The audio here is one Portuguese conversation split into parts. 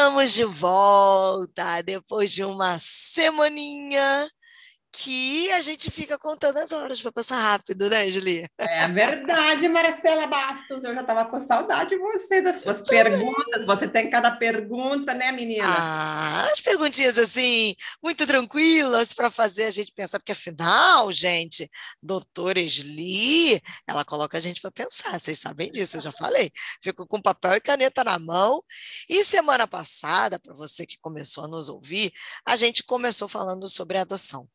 Estamos de volta depois de uma semaninha que a gente fica contando as horas para passar rápido, né, Julia? É verdade, Marcela Bastos. Eu já estava com saudade de você, das suas perguntas. Você tem cada pergunta, né, menina? Ah, as perguntinhas assim, muito tranquilas para fazer a gente pensar, porque afinal, gente, doutora Esli, ela coloca a gente para pensar, vocês sabem disso, eu já falei. Fico com papel e caneta na mão. E semana passada, para você que começou a nos ouvir, a gente começou falando sobre adoção.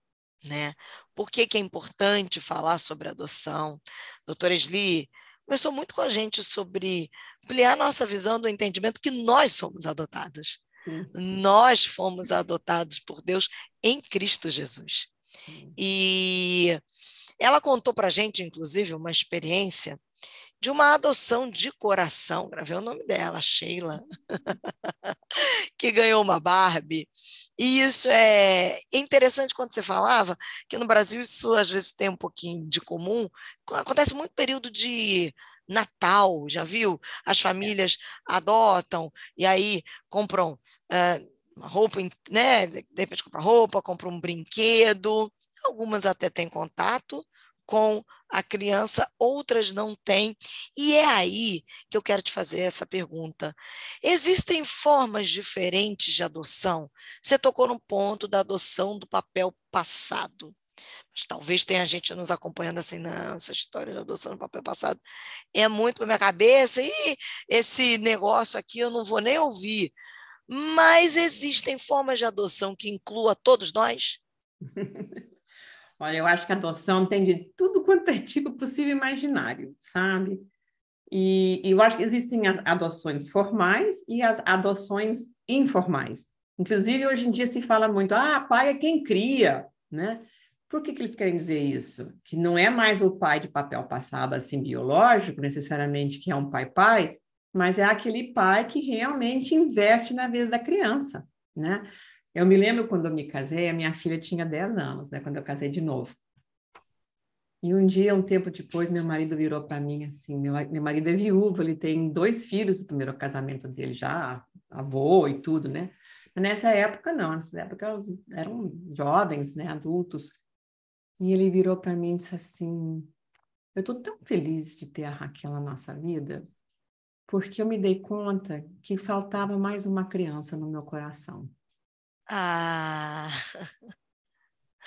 Né? Por que, que é importante falar sobre adoção? Doutora Esli começou muito com a gente sobre ampliar nossa visão do entendimento que nós somos adotados. Nós fomos adotados por Deus em Cristo Jesus. E ela contou para a gente, inclusive, uma experiência de uma adoção de coração, gravei o nome dela, Sheila, que ganhou uma Barbie. E isso é interessante quando você falava que no Brasil isso às vezes tem um pouquinho de comum. Acontece muito período de Natal, já viu? As famílias adotam e aí compram uh, roupa, né? De repente compram roupa, compram um brinquedo. Algumas até têm contato, com a criança, outras não têm. E é aí que eu quero te fazer essa pergunta. Existem formas diferentes de adoção? Você tocou no ponto da adoção do papel passado. Mas talvez tenha gente nos acompanhando assim, não, essa história de adoção do papel passado é muito para minha cabeça, e esse negócio aqui eu não vou nem ouvir. Mas existem formas de adoção que inclua todos nós? Olha, eu acho que a adoção tem de tudo quanto é tipo possível imaginário, sabe? E, e eu acho que existem as adoções formais e as adoções informais. Inclusive, hoje em dia se fala muito, ah, pai é quem cria, né? Por que, que eles querem dizer isso? Que não é mais o pai de papel passado, assim, biológico, necessariamente, que é um pai-pai, mas é aquele pai que realmente investe na vida da criança, né? Eu me lembro quando eu me casei, a minha filha tinha 10 anos, né? Quando eu casei de novo. E um dia, um tempo depois, meu marido virou para mim assim: meu, meu marido é viúvo, ele tem dois filhos do primeiro casamento dele, já avô e tudo, né? Mas nessa época, não, nessa época eram jovens, né? Adultos. E ele virou para mim e disse assim: Eu estou tão feliz de ter a Raquel na nossa vida, porque eu me dei conta que faltava mais uma criança no meu coração. Ah!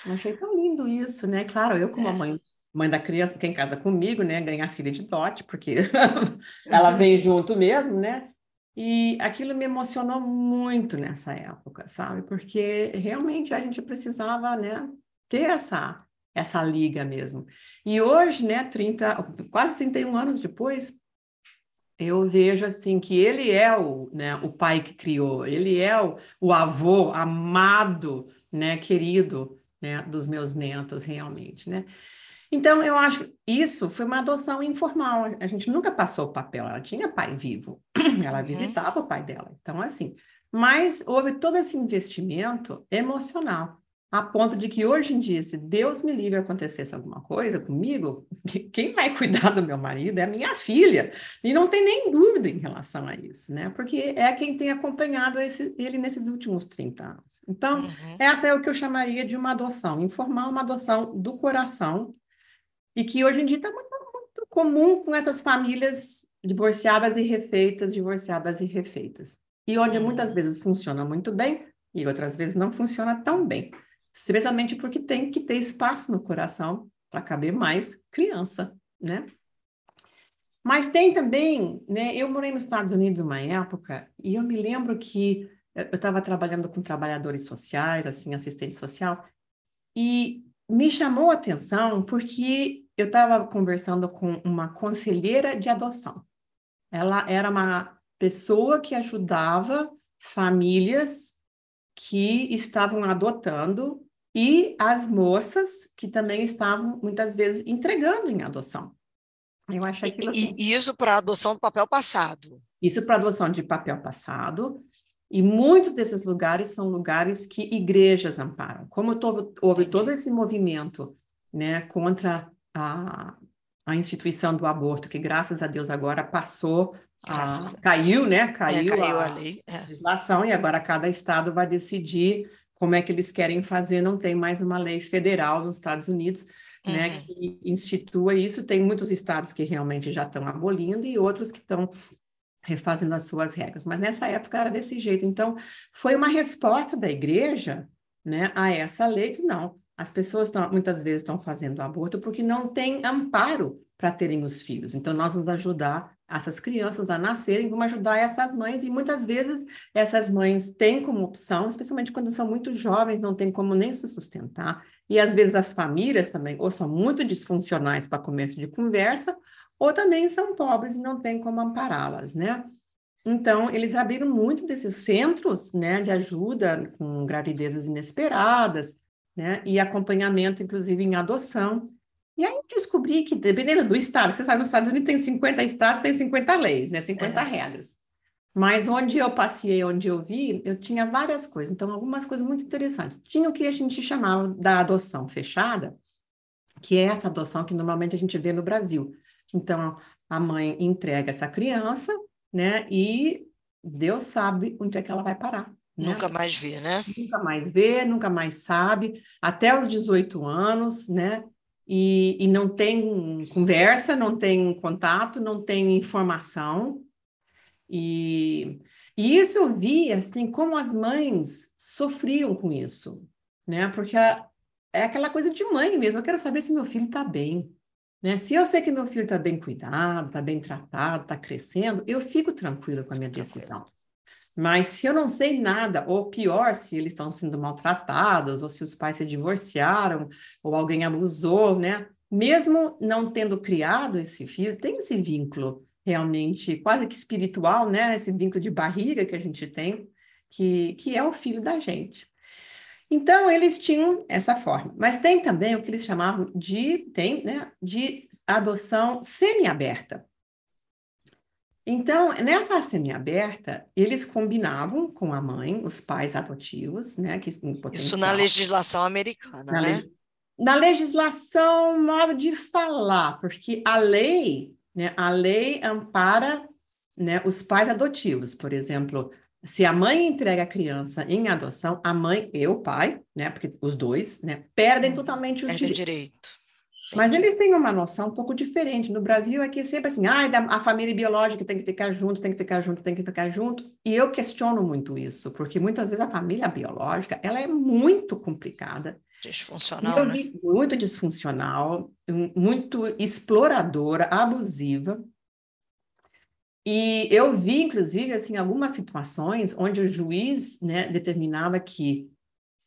Achei tão lindo isso, né? Claro, eu como a mãe, mãe da criança, quem casa comigo, né? Ganhar filha de dote, porque ela vem junto mesmo, né? E aquilo me emocionou muito nessa época, sabe? Porque realmente a gente precisava, né? Ter essa, essa liga mesmo. E hoje, né? 30, quase 31 anos depois, eu vejo assim que ele é o, né, o pai que criou, ele é o, o avô amado, né, querido, né, dos meus netos realmente, né? Então eu acho que isso foi uma adoção informal. A gente nunca passou o papel, ela tinha pai vivo, ela uhum. visitava o pai dela. Então assim, mas houve todo esse investimento emocional a ponto de que hoje em dia, se Deus me livre acontecesse alguma coisa comigo, quem vai cuidar do meu marido é a minha filha. E não tem nem dúvida em relação a isso, né? Porque é quem tem acompanhado esse, ele nesses últimos 30 anos. Então, uhum. essa é o que eu chamaria de uma adoção informal, uma adoção do coração, e que hoje em dia está muito, muito comum com essas famílias divorciadas e refeitas, divorciadas e refeitas. E onde uhum. muitas vezes funciona muito bem e outras vezes não funciona tão bem especialmente porque tem que ter espaço no coração para caber mais criança, né? Mas tem também, né? Eu morei nos Estados Unidos uma época e eu me lembro que eu estava trabalhando com trabalhadores sociais, assim, assistente social, e me chamou a atenção porque eu estava conversando com uma conselheira de adoção. Ela era uma pessoa que ajudava famílias que estavam adotando e as moças que também estavam muitas vezes entregando em adoção. Eu acho aquilo assim. E, isso para adoção do papel passado. Isso para adoção de papel passado. E muitos desses lugares são lugares que igrejas amparam. Como tô, houve todo esse movimento né, contra a, a instituição do aborto, que graças a Deus agora passou, a, caiu, né? Caiu, é, caiu a, a lei. É. legislação e agora cada estado vai decidir como é que eles querem fazer. Não tem mais uma lei federal nos Estados Unidos, né, uhum. né, que institua isso. Tem muitos estados que realmente já estão abolindo e outros que estão refazendo as suas regras. Mas nessa época era desse jeito. Então, foi uma resposta da igreja, né, a essa lei. Diz, não, as pessoas tão, muitas vezes estão fazendo aborto porque não tem amparo para terem os filhos. Então, nós vamos ajudar essas crianças a nascerem, vamos ajudar essas mães, e muitas vezes essas mães têm como opção, especialmente quando são muito jovens, não tem como nem se sustentar, e às vezes as famílias também, ou são muito disfuncionais para começo de conversa, ou também são pobres e não tem como ampará-las, né? Então, eles abriram muito desses centros, né, de ajuda com gravidezes inesperadas, né? E acompanhamento, inclusive, em adoção. E aí descobri que, dependendo do estado, você sabe, nos Estados Unidos tem 50 estados, tem 50 leis, né? 50 é. regras. Mas onde eu passei, onde eu vi, eu tinha várias coisas. Então, algumas coisas muito interessantes. Tinha o que a gente chamava da adoção fechada, que é essa adoção que normalmente a gente vê no Brasil. Então, a mãe entrega essa criança, né? E Deus sabe onde é que ela vai parar. Né? Nunca mais vê, né? Nunca mais vê, nunca mais sabe, até os 18 anos, né? E, e não tem conversa, não tem contato, não tem informação. E, e isso eu vi, assim, como as mães sofriam com isso, né? Porque a, é aquela coisa de mãe mesmo, eu quero saber se meu filho está bem, né? Se eu sei que meu filho está bem cuidado, está bem tratado, está crescendo, eu fico tranquila com a minha decisão. Mas se eu não sei nada, ou pior, se eles estão sendo maltratados, ou se os pais se divorciaram, ou alguém abusou, né? Mesmo não tendo criado esse filho, tem esse vínculo realmente quase que espiritual, né? Esse vínculo de barriga que a gente tem, que, que é o filho da gente. Então, eles tinham essa forma. Mas tem também o que eles chamavam de, tem, né, de adoção semi-aberta. Então, nessa semi-aberta, eles combinavam com a mãe, os pais adotivos, né? Que, Isso na legislação americana, na né? Le... Na legislação, modo de falar, porque a lei, né, a lei ampara né, os pais adotivos. Por exemplo, se a mãe entrega a criança em adoção, a mãe e o pai, né, porque os dois, né, perdem uhum. totalmente os direitos. direito. Mas eles têm uma noção um pouco diferente. No Brasil é que sempre assim, ah, a família biológica tem que ficar junto, tem que ficar junto, tem que ficar junto. E eu questiono muito isso, porque muitas vezes a família biológica, ela é muito complicada. Disfuncional, né? Muito disfuncional, muito exploradora, abusiva. E eu vi, inclusive, assim, algumas situações onde o juiz né, determinava que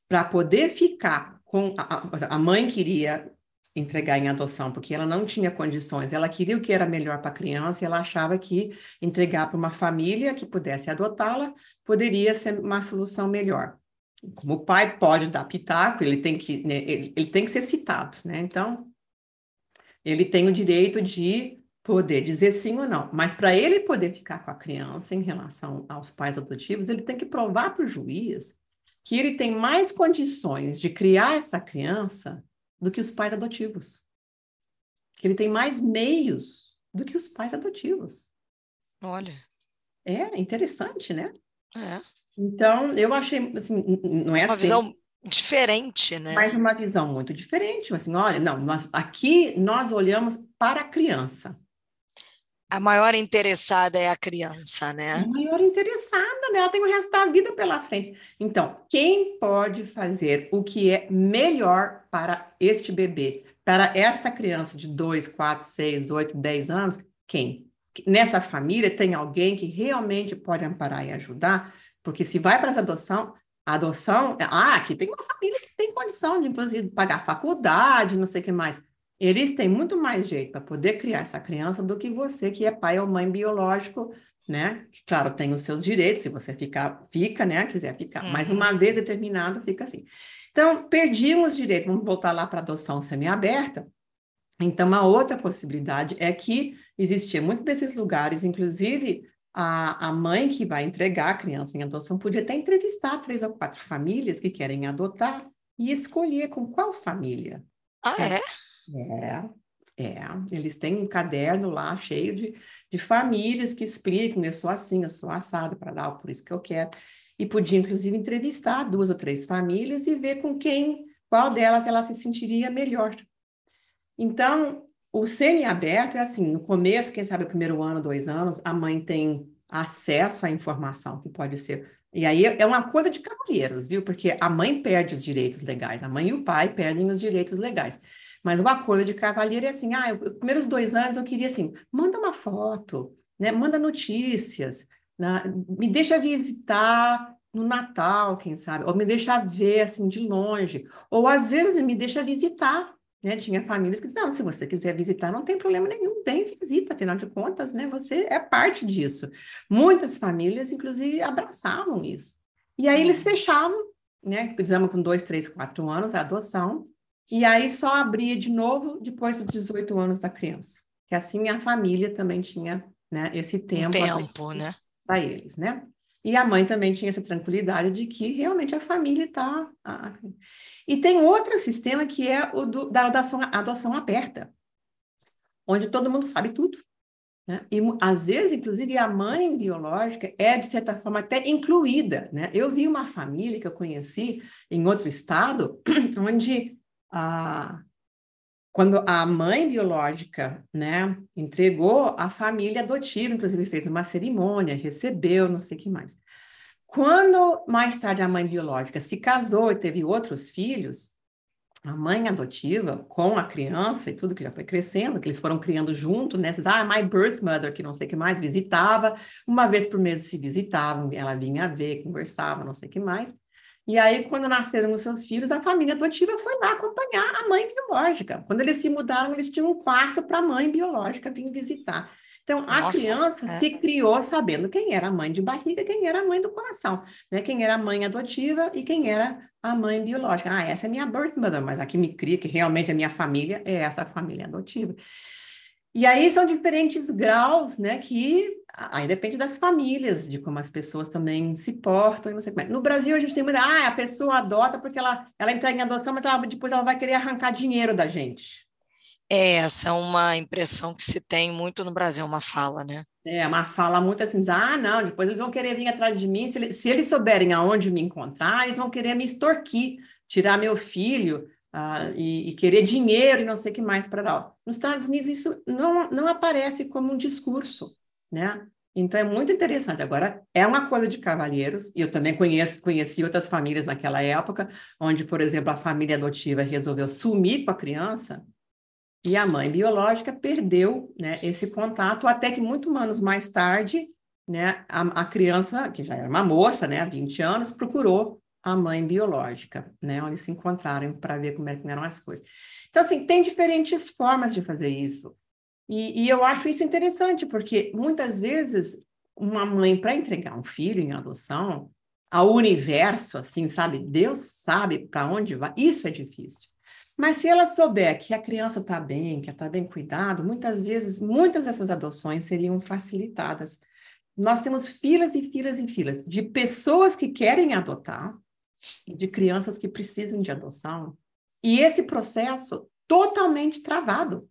para poder ficar com a, a mãe queria entregar em adoção, porque ela não tinha condições, ela queria o que era melhor para a criança e ela achava que entregar para uma família que pudesse adotá-la poderia ser uma solução melhor. Como o pai pode dar pitaco, ele tem que, né, ele, ele tem que ser citado, né? Então, ele tem o direito de poder dizer sim ou não, mas para ele poder ficar com a criança em relação aos pais adotivos, ele tem que provar para o juiz que ele tem mais condições de criar essa criança do que os pais adotivos. Que ele tem mais meios do que os pais adotivos. Olha. É interessante, né? É. Então, eu achei, assim, não é uma assim, visão diferente, né? Mas uma visão muito diferente. Assim, olha, não, nós, aqui nós olhamos para a criança. A maior interessada é a criança, né? A maior interessada, né? Ela tem o resto da vida pela frente. Então, quem pode fazer o que é melhor para este bebê, para esta criança de 2, 4, 6, 8, 10 anos? Quem? Nessa família tem alguém que realmente pode amparar e ajudar? Porque se vai para essa adoção, a adoção, ah, aqui tem uma família que tem condição de, inclusive, pagar faculdade, não sei o que mais. Eles têm muito mais jeito para poder criar essa criança do que você, que é pai ou mãe biológico, né? Claro, tem os seus direitos, se você ficar, fica, né? Quiser ficar, uhum. mas uma vez determinado, fica assim. Então, perdiam os direitos, vamos voltar lá para adoção semiaberta. Então, uma outra possibilidade é que existia muito desses lugares, inclusive a, a mãe que vai entregar a criança em adoção podia até entrevistar três ou quatro famílias que querem adotar e escolher com qual família. Ah, é? É. É, eles têm um caderno lá cheio de, de famílias que explicam, eu sou assim, eu sou assado para dar, por isso que eu quero. E podia, inclusive, entrevistar duas ou três famílias e ver com quem, qual delas ela se sentiria melhor. Então, o semi-aberto é assim, no começo, quem sabe o primeiro ano, dois anos, a mãe tem acesso à informação que pode ser. E aí é uma coisa de cavalheiros, viu? Porque a mãe perde os direitos legais, a mãe e o pai perdem os direitos legais. Mas o acordo de cavalheiro é assim, ah, os primeiros dois anos eu queria assim, manda uma foto, né? Manda notícias, né? me deixa visitar no Natal, quem sabe, ou me deixa ver assim de longe, ou às vezes me deixa visitar, né? Tinha famílias que diziam, não, se você quiser visitar, não tem problema nenhum, tem visita, afinal de contas, né? Você é parte disso. Muitas famílias, inclusive, abraçavam isso. E aí eles fechavam, né? Dizemos com dois, três, quatro anos, a adoção, e aí só abria de novo depois dos 18 anos da criança. Que assim a família também tinha né, esse tempo. tempo, né? Para eles, né? E a mãe também tinha essa tranquilidade de que realmente a família está. E tem outro sistema que é o do, da adoção, adoção aberta, onde todo mundo sabe tudo. Né? E às vezes, inclusive, a mãe biológica é, de certa forma, até incluída. Né? Eu vi uma família que eu conheci em outro estado, onde a, quando a mãe biológica, né, entregou a família adotiva, inclusive fez uma cerimônia, recebeu, não sei o que mais. Quando mais tarde a mãe biológica se casou e teve outros filhos, a mãe adotiva com a criança e tudo que já foi crescendo, que eles foram criando junto, né? Ah, my birth mother, que não sei o que mais, visitava, uma vez por mês se visitavam, ela vinha ver, conversava, não sei o que mais. E aí, quando nasceram os seus filhos, a família adotiva foi lá acompanhar a mãe biológica. Quando eles se mudaram, eles tinham um quarto para a mãe biológica vir visitar. Então, a Nossa, criança é. se criou sabendo quem era a mãe de barriga, quem era a mãe do coração, né? Quem era a mãe adotiva e quem era a mãe biológica. Ah, essa é minha birth mother, mas a que me cria, que realmente é minha família, é essa família adotiva. E aí são diferentes graus, né? Que aí depende das famílias, de como as pessoas também se portam e não sei como é. No Brasil, a gente tem muita, ah, a pessoa adota porque ela, ela entrega em adoção, mas ela, depois ela vai querer arrancar dinheiro da gente. É, essa é uma impressão que se tem muito no Brasil, uma fala, né? É, uma fala muito assim, ah, não, depois eles vão querer vir atrás de mim, se eles, se eles souberem aonde me encontrar, eles vão querer me extorquir, tirar meu filho, Uh, e, e, querer dinheiro e não sei o que mais para dar. Nos Estados Unidos isso não, não aparece como um discurso, né? Então é muito interessante. Agora, é uma coisa de cavalheiros, e eu também conheço, conheci outras famílias naquela época, onde, por exemplo, a família adotiva resolveu sumir com a criança, e a mãe biológica perdeu né, esse contato, até que muito anos mais tarde, né, a, a criança, que já era uma moça, né, 20 anos, procurou a mãe biológica, né? Onde se encontraram para ver como, é, eram as coisas. Então, assim, tem diferentes formas de fazer isso. E, e eu acho isso interessante, porque muitas vezes uma mãe, para entregar um filho em adoção, ao universo, assim, sabe? Deus sabe para onde vai, isso é difícil. Mas se ela souber que a criança está bem, que está bem cuidado, muitas vezes, muitas dessas adoções seriam facilitadas. Nós temos filas e filas e filas de pessoas que querem adotar, de crianças que precisam de adoção. E esse processo totalmente travado.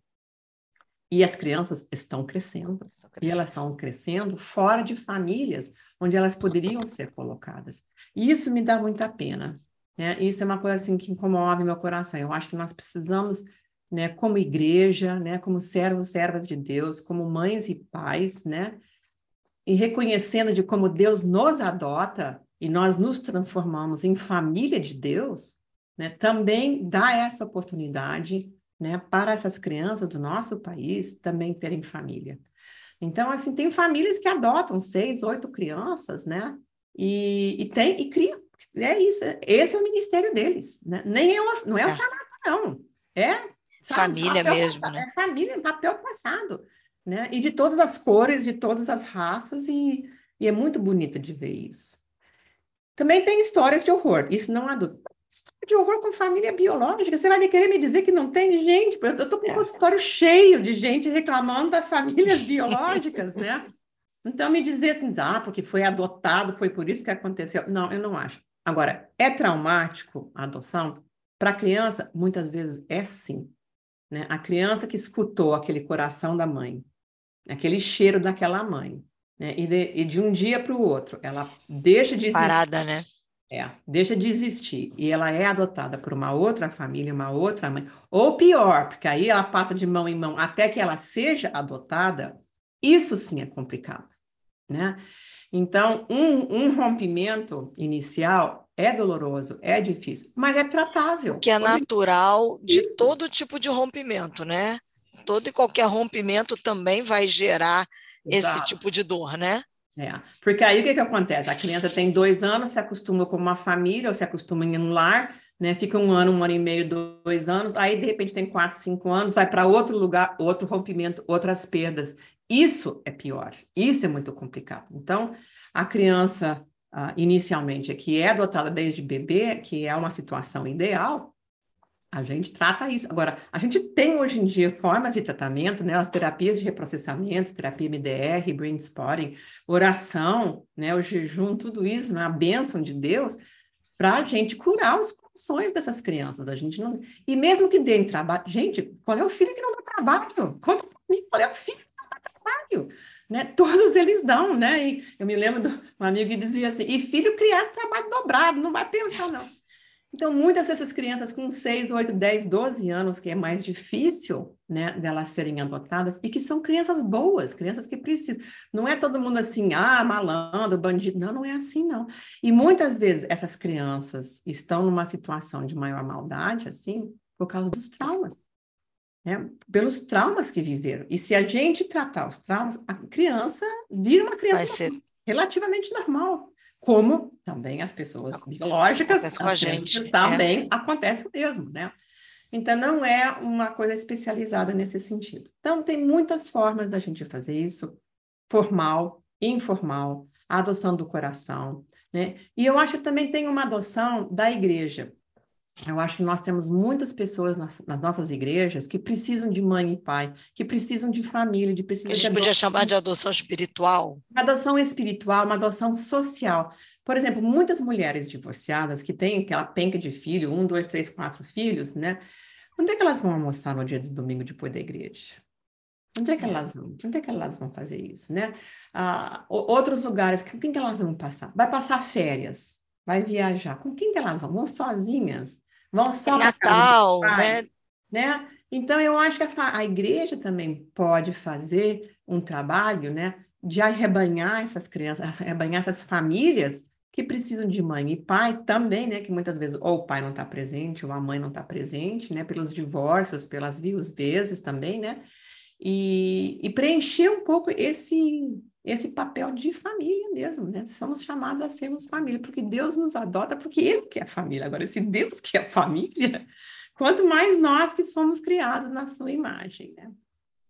E as crianças estão crescendo. E elas estão crescendo fora de famílias onde elas poderiam ser colocadas. E isso me dá muita pena. Né? Isso é uma coisa assim que incomove meu coração. Eu acho que nós precisamos, né, como igreja, né, como servos, servas de Deus, como mães e pais, né, e reconhecendo de como Deus nos adota, e nós nos transformamos em família de Deus, né, também dá essa oportunidade né, para essas crianças do nosso país também terem família. Então, assim, tem famílias que adotam seis, oito crianças, né? E, e tem e criam. É isso, esse é o ministério deles, né? Nem é uma, não é, é. orfanato, não. É sabe, família mesmo, passado, né? É família, papel passado, né? E de todas as cores, de todas as raças, e, e é muito bonito de ver isso. Também tem histórias de horror, isso não há dúvida. História de horror com família biológica, você vai me querer me dizer que não tem gente? Eu estou com um consultório cheio de gente reclamando das famílias biológicas, né? Então, me dizer assim, ah, porque foi adotado, foi por isso que aconteceu. Não, eu não acho. Agora, é traumático a adoção? Para a criança, muitas vezes é sim. né? A criança que escutou aquele coração da mãe, aquele cheiro daquela mãe, né? E de, e de um dia para o outro, ela deixa de existir. Parada, né? É, deixa de existir e ela é adotada por uma outra família, uma outra mãe, ou pior, porque aí ela passa de mão em mão até que ela seja adotada, isso sim é complicado, né? Então, um, um rompimento inicial é doloroso, é difícil, mas é tratável. Que é natural de isso. todo tipo de rompimento, né? Todo e qualquer rompimento também vai gerar Exato. esse tipo de dor, né? É, porque aí o que, que acontece? A criança tem dois anos, se acostuma com uma família, ou se acostuma em um lar, né? Fica um ano, um ano e meio, dois anos, aí de repente tem quatro, cinco anos, vai para outro lugar, outro rompimento, outras perdas. Isso é pior, isso é muito complicado. Então, a criança, uh, inicialmente, que é adotada desde bebê, que é uma situação ideal, a gente trata isso. Agora, a gente tem hoje em dia formas de tratamento, né? As terapias de reprocessamento, terapia MDR, brain spotting, oração, né? O jejum, tudo isso, né? A bênção de Deus, para a gente curar os corações dessas crianças. A gente não... E mesmo que dê trabalho... Gente, qual é o filho que não dá trabalho? Conta para mim, qual é o filho que não dá trabalho? Né? Todos eles dão, né? E eu me lembro de um amigo que dizia assim, e filho criar trabalho dobrado, não vai pensar, não. Então, muitas dessas crianças com 6, 8, 10, 12 anos, que é mais difícil, né, delas serem adotadas, e que são crianças boas, crianças que precisam. Não é todo mundo assim, ah, malandro, bandido. Não, não é assim, não. E muitas vezes essas crianças estão numa situação de maior maldade, assim, por causa dos traumas. Né? Pelos traumas que viveram. E se a gente tratar os traumas, a criança vira uma criança ser... relativamente normal como também as pessoas biológicas acontece com a gente também é. acontece o mesmo, né? Então não é uma coisa especializada nesse sentido. Então tem muitas formas da gente fazer isso, formal, informal, a adoção do coração, né? E eu acho que também tem uma adoção da igreja. Eu acho que nós temos muitas pessoas nas, nas, nossas igrejas que precisam de mãe e pai, que precisam de família, de precisam A gente podia chamar de adoção espiritual. Uma adoção espiritual, uma adoção social. Por exemplo, muitas mulheres divorciadas que têm aquela penca de filho, um, dois, três, quatro filhos, né? Onde é que elas vão almoçar no dia de domingo depois da igreja? Onde é que elas vão? Onde é que elas vão fazer isso, né? Ah, outros lugares, com quem que elas vão passar? Vai passar férias, vai viajar. Com quem que elas vão? Vão sozinhas? Vão só Natal, né? né? Então eu acho que a, a, igreja também pode fazer um trabalho, né, de arrebanhar essas crianças, arrebanhar essas famílias que precisam de mãe e pai também, né, que muitas vezes ou o pai não está presente ou a mãe não está presente, né, pelos divórcios, pelas vias vezes também, né, e, e preencher um pouco esse esse papel de família mesmo, né? Somos chamados a sermos família, porque Deus nos adota, porque Ele quer família. Agora, se Deus quer família, quanto mais nós que somos criados na sua imagem, né?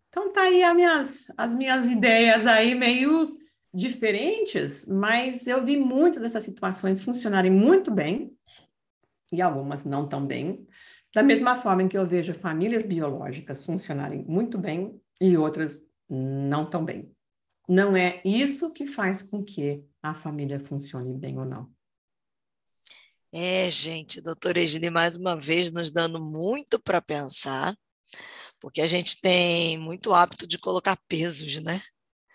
Então tá aí as minhas, as minhas ideias aí meio diferentes, mas eu vi muitas dessas situações funcionarem muito bem e algumas não tão bem. Da mesma forma em que eu vejo famílias biológicas funcionarem muito bem e outras não tão bem não é isso que faz com que a família funcione bem ou não. É, gente, doutora Egine, mais uma vez nos dando muito para pensar, porque a gente tem muito hábito de colocar pesos, né?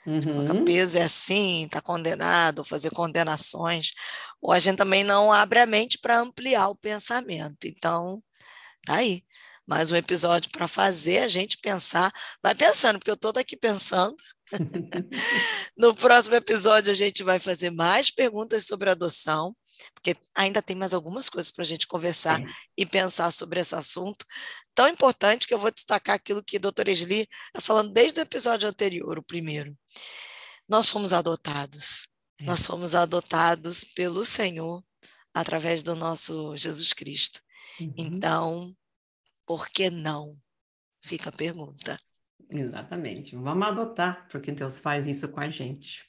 Uhum. Colocar peso é assim, está condenado, fazer condenações, ou a gente também não abre a mente para ampliar o pensamento. Então, tá aí mais um episódio para fazer a gente pensar. Vai pensando, porque eu estou aqui pensando. No próximo episódio, a gente vai fazer mais perguntas sobre adoção, porque ainda tem mais algumas coisas para a gente conversar e pensar sobre esse assunto tão importante que eu vou destacar aquilo que a doutora Esli está falando desde o episódio anterior, o primeiro. Nós fomos adotados. É. Nós fomos adotados pelo Senhor através do nosso Jesus Cristo. Uhum. Então, por que não? Fica a pergunta. Exatamente. Vamos adotar, porque Deus faz isso com a gente.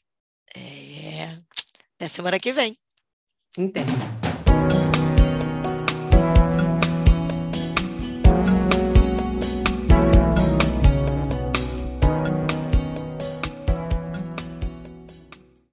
É. Até semana que vem. Entendo.